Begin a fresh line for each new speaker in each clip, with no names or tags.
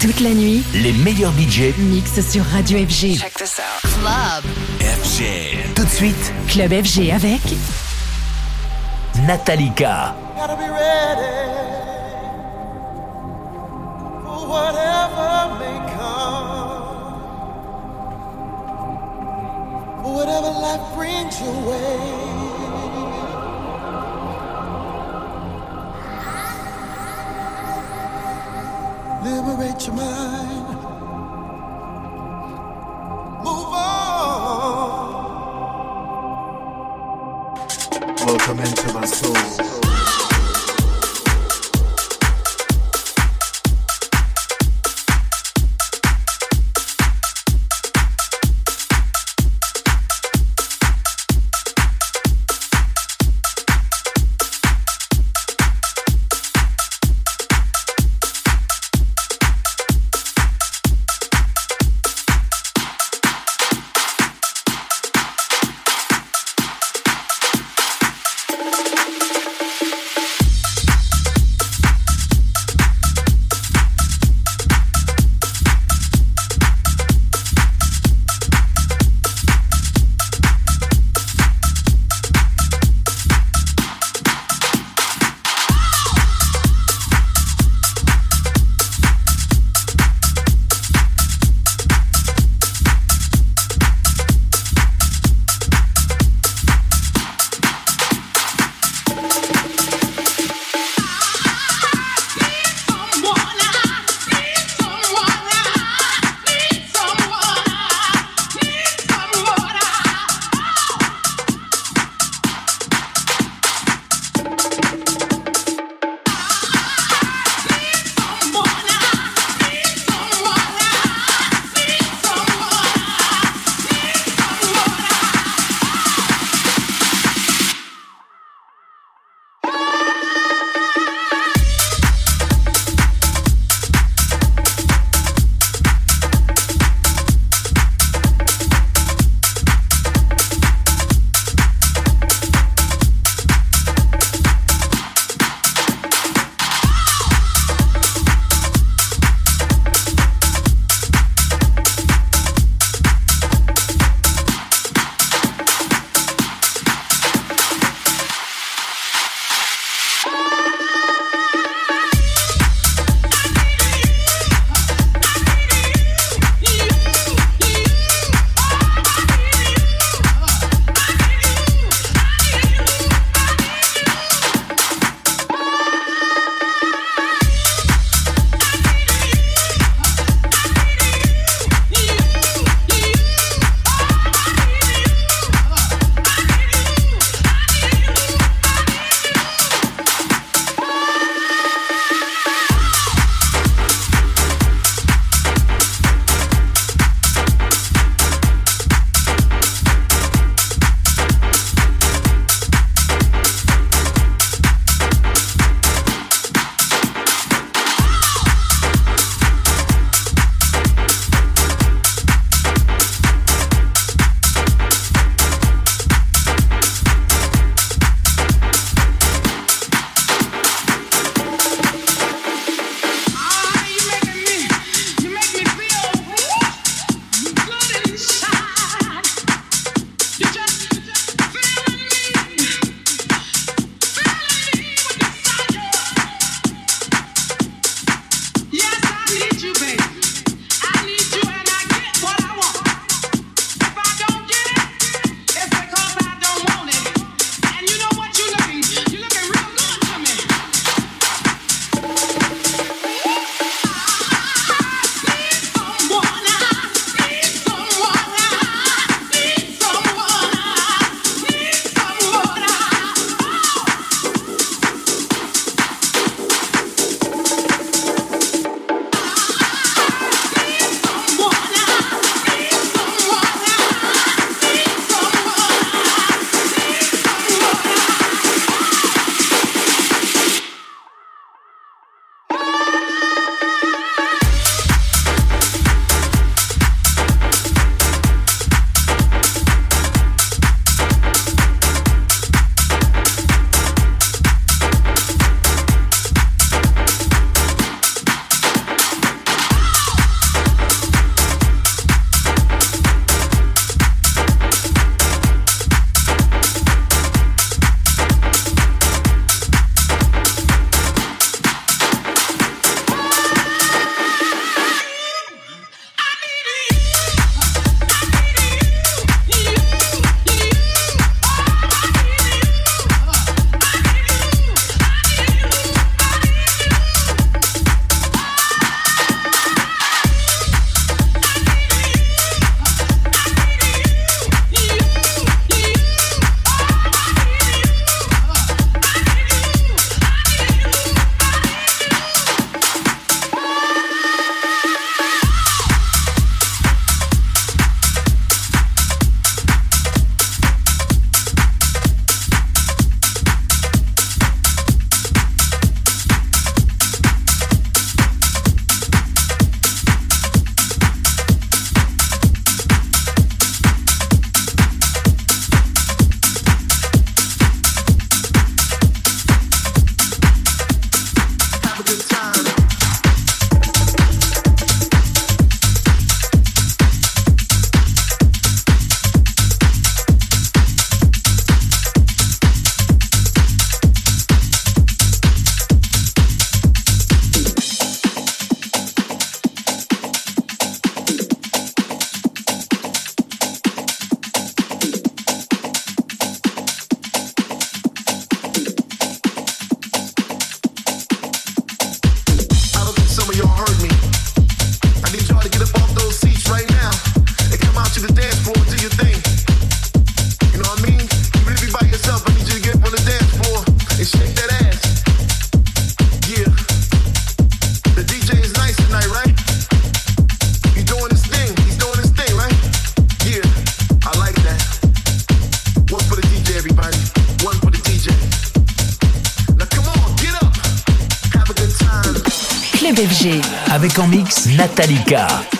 Toute la nuit,
Les meilleurs budgets
mix sur Radio FG.
Check this out. Club.
FG. Tout de suite,
Club FG avec
Natalika.
Gotta be ready for whatever may come, for whatever life brings your way. Liberate your mind. Move on.
Welcome into my soul.
Mix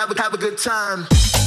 Have a have a good time.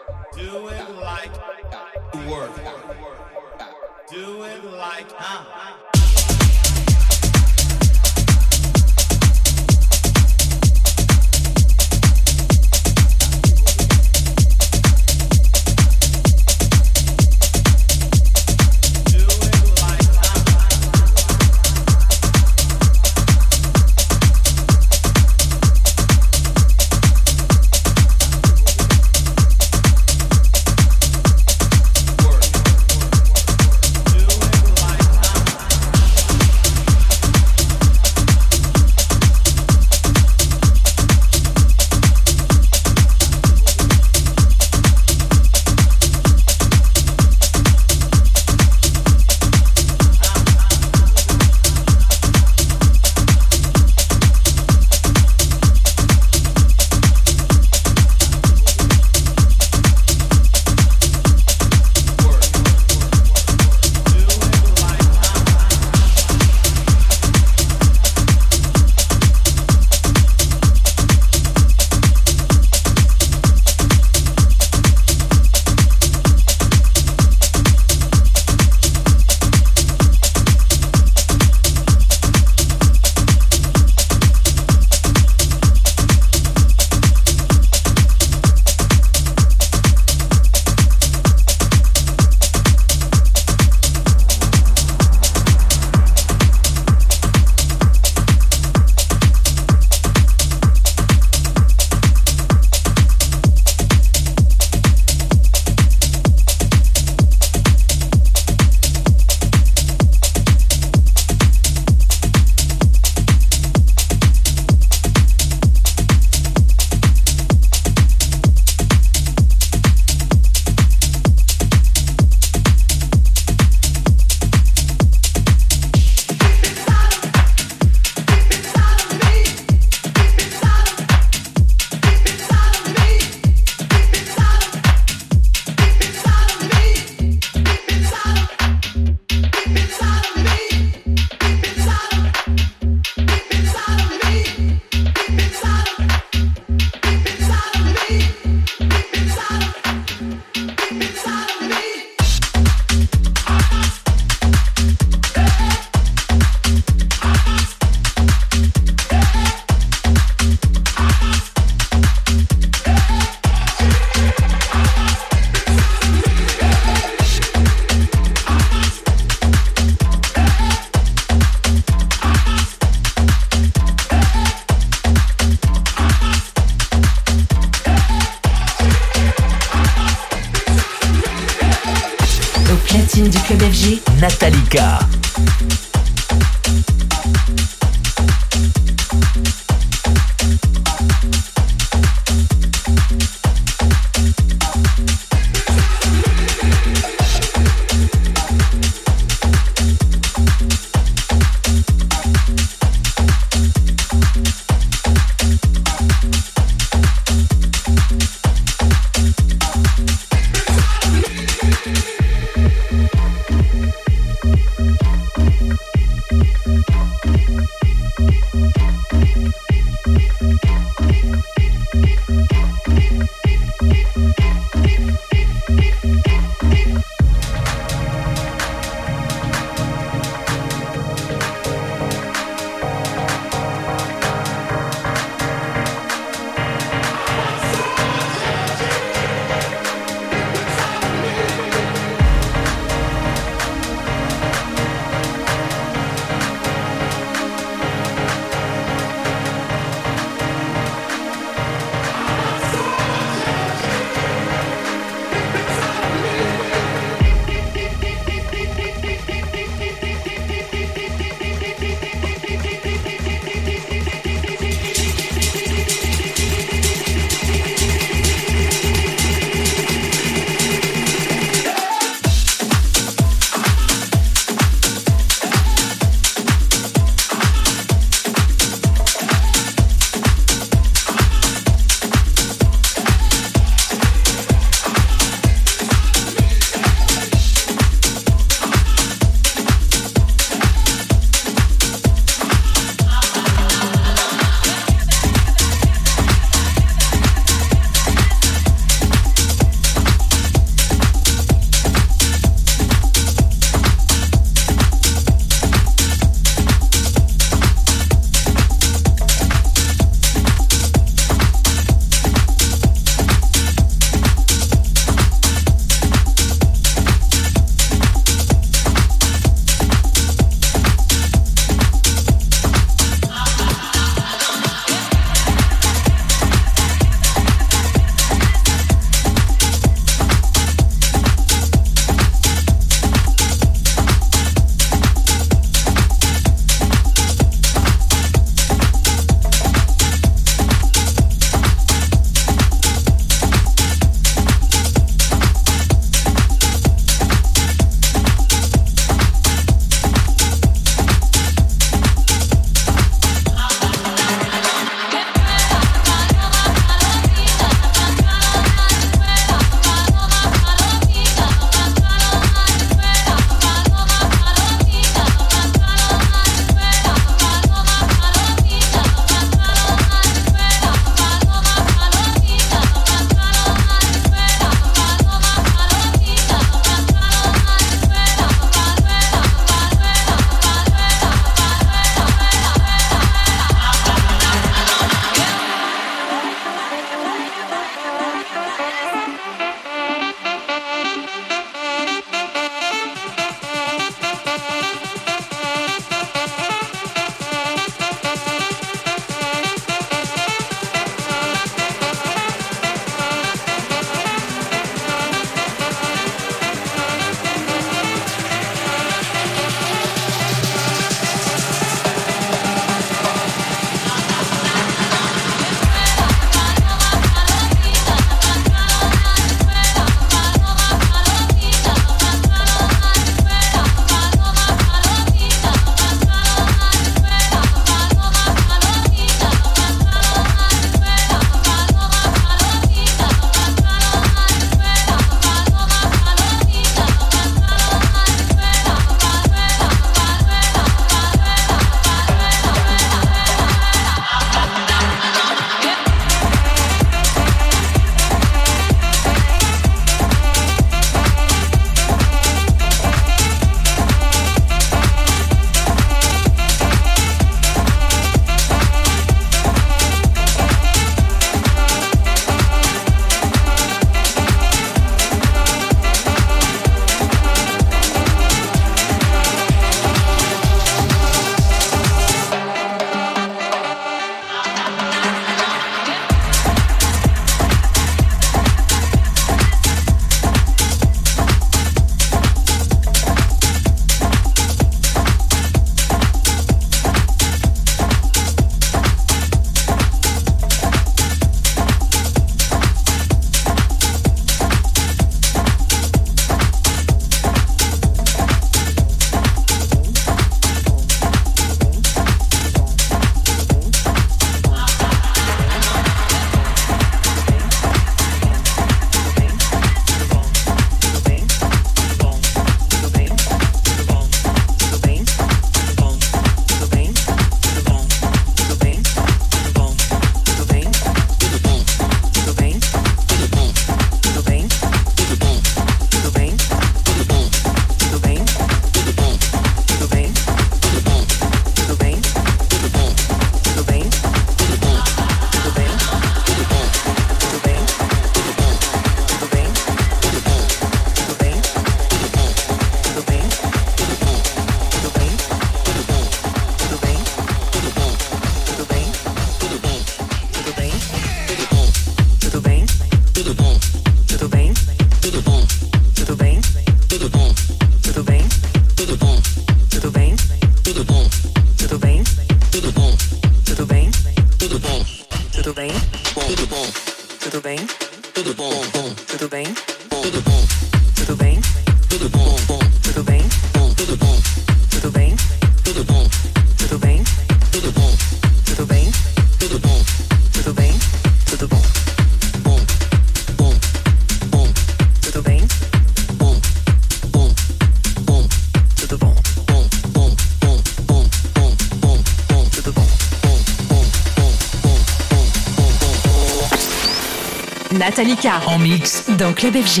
Natalika
en mix
dans Club FG.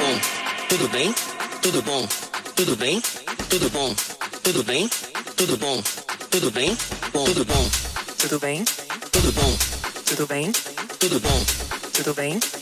Bom, tudo bem? Tudo bom? Tudo bem? Tudo bom? Tudo bem? Tudo bom? Tudo bem? Bom, tudo bom? Tudo bem? Tudo bom? Tudo bem? Tudo bom? Tudo bem? Tudo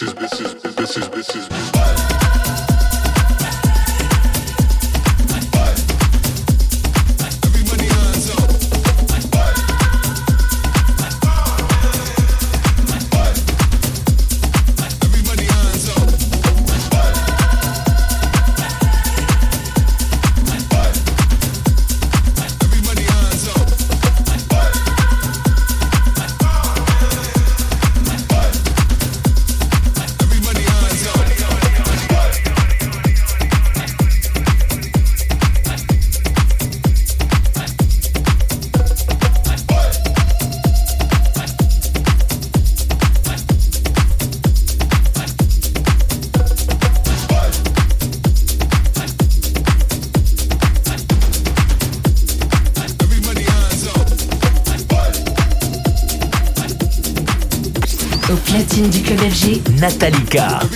this is this is this is this is Nathalie
Car.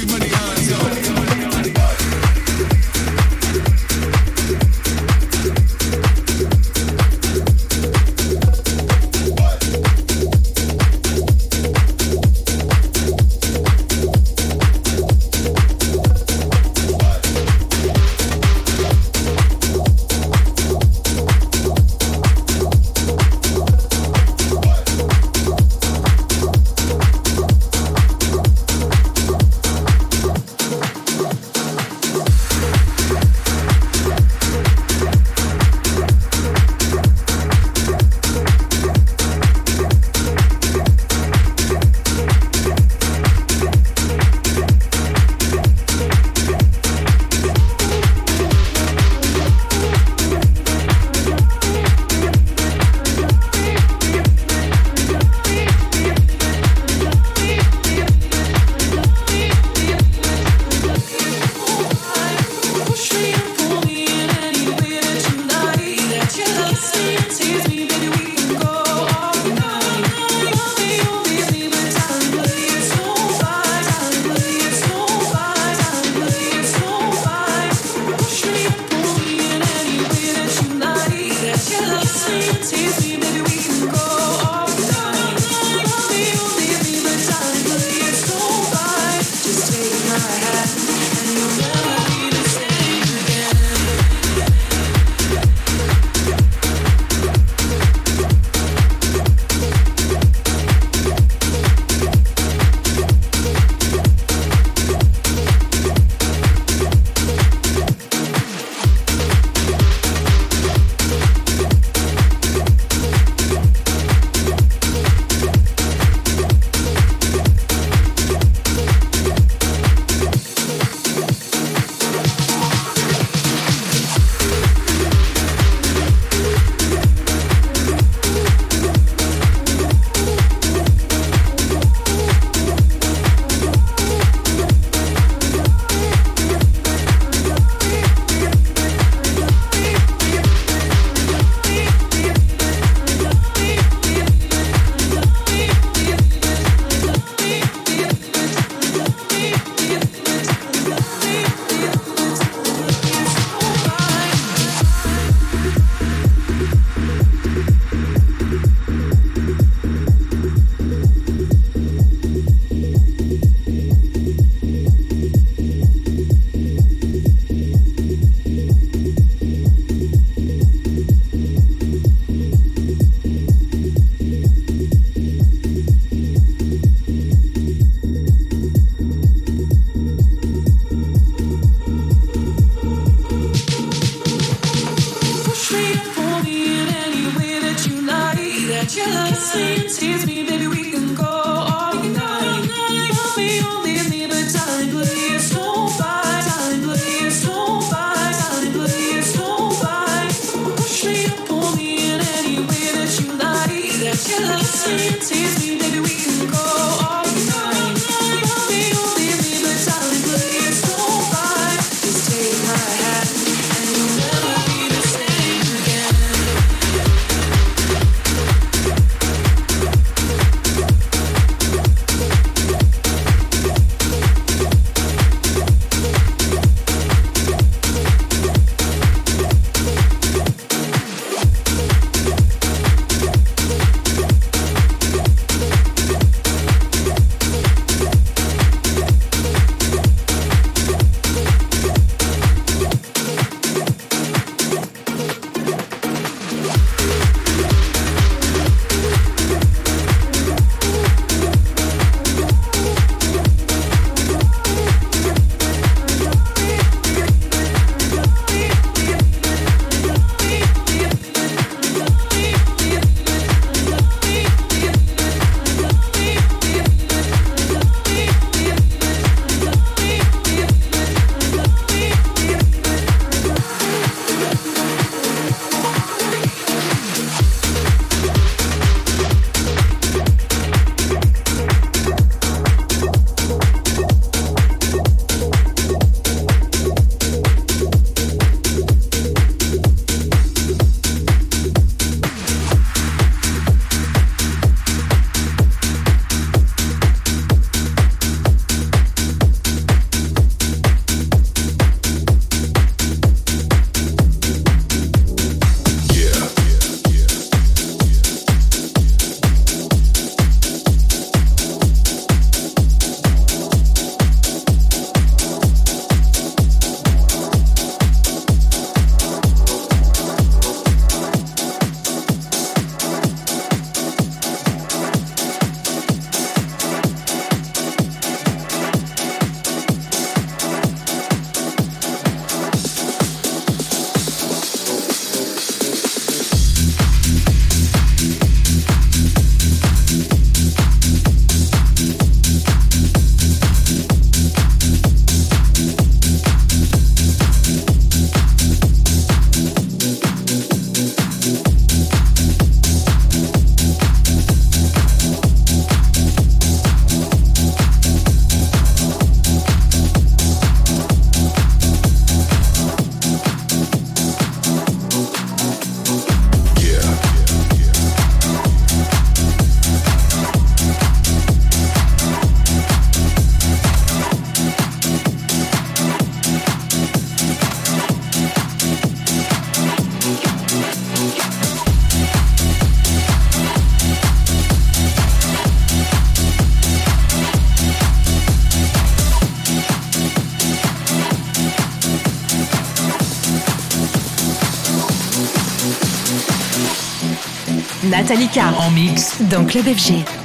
Metallica
en mix
dans Club FG.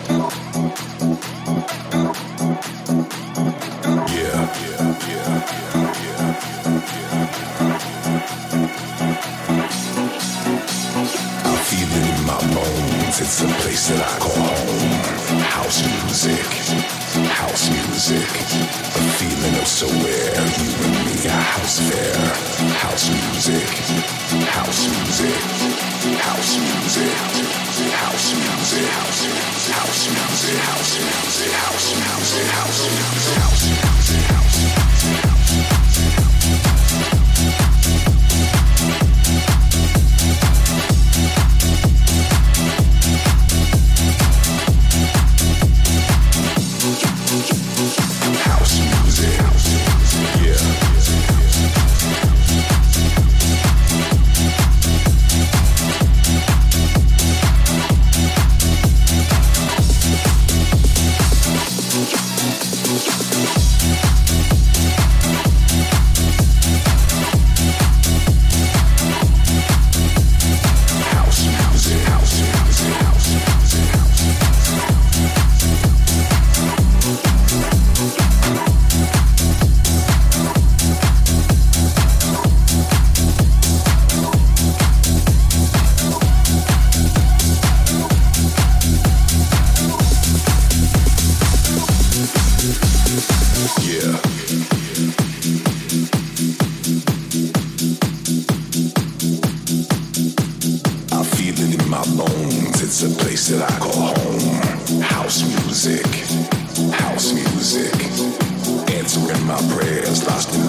House. house
It's a place that I call home. House music, house music. Answering my prayers, lost in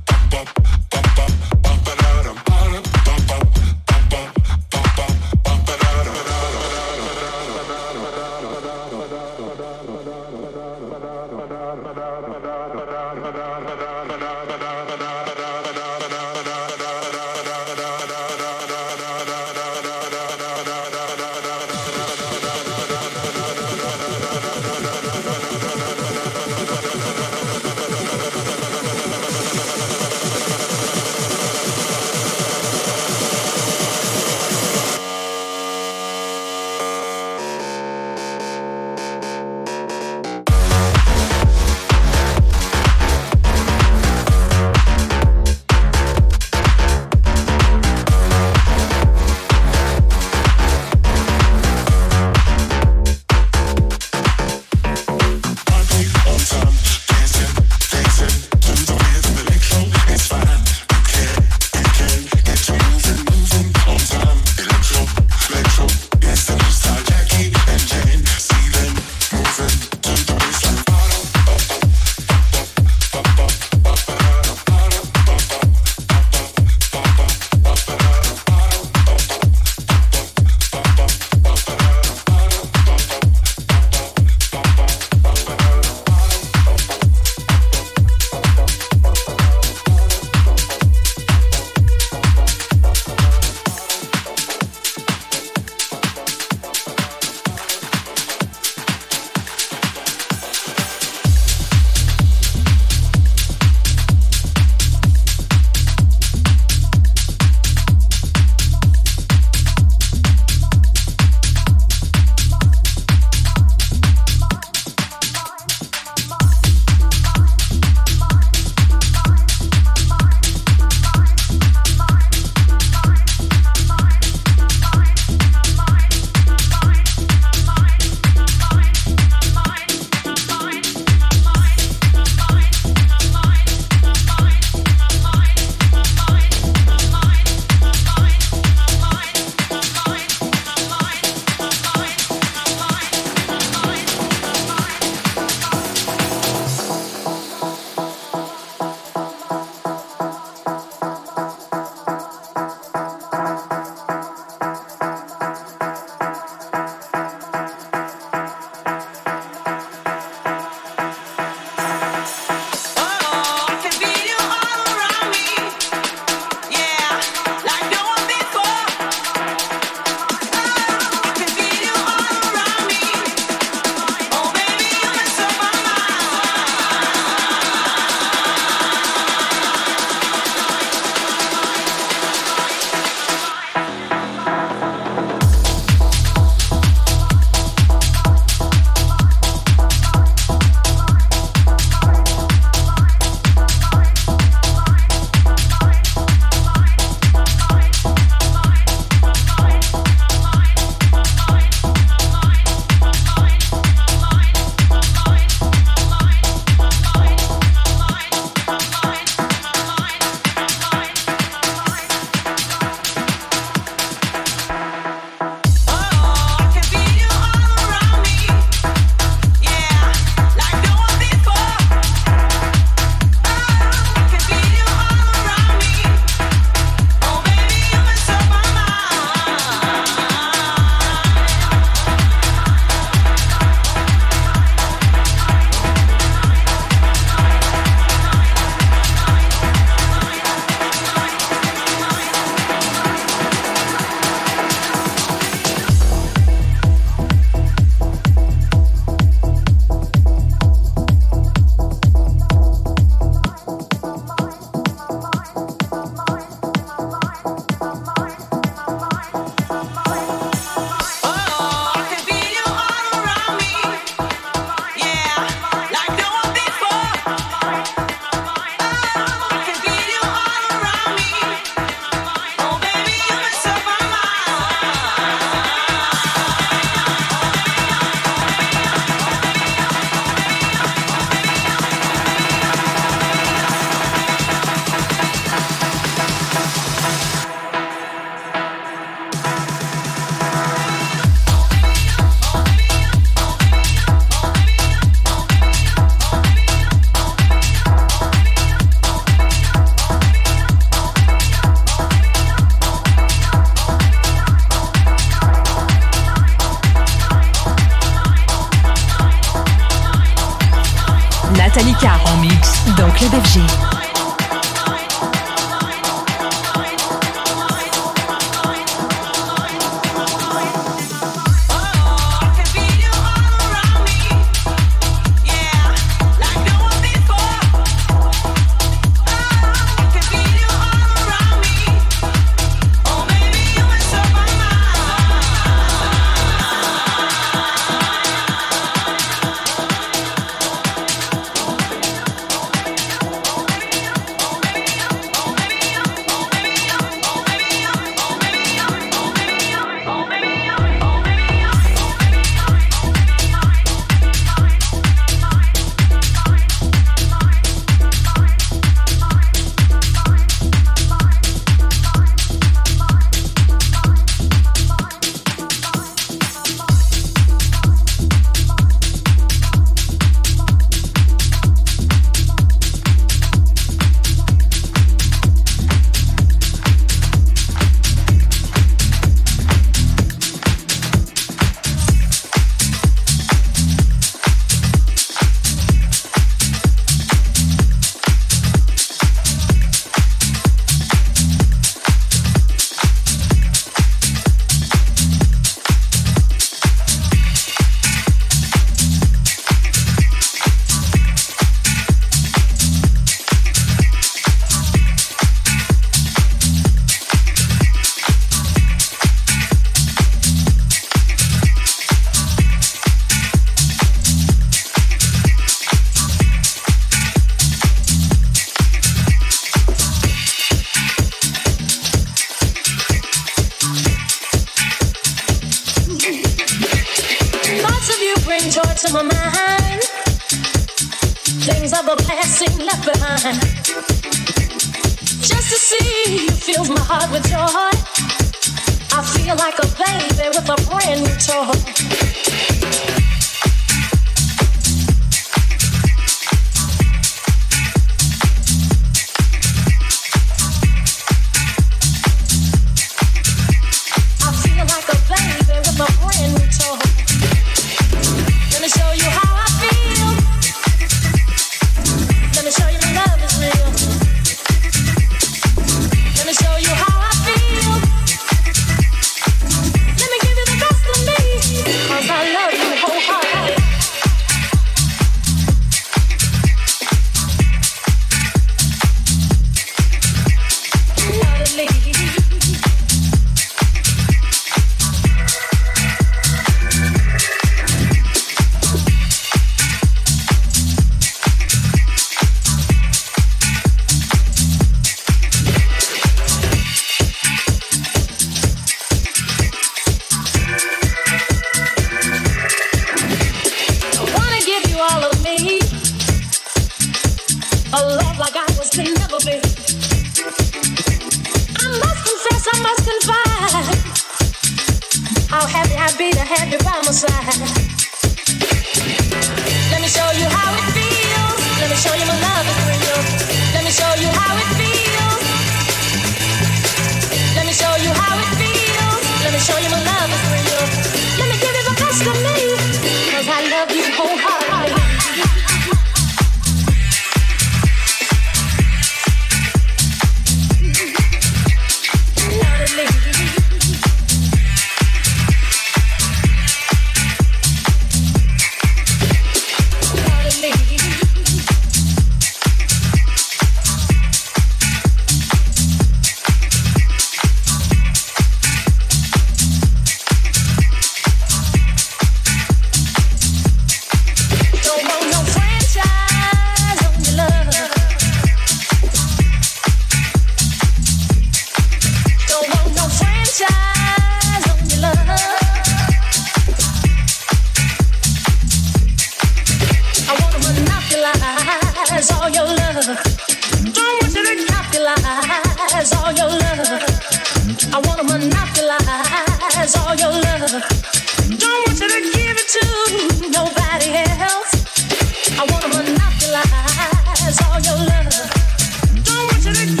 Let it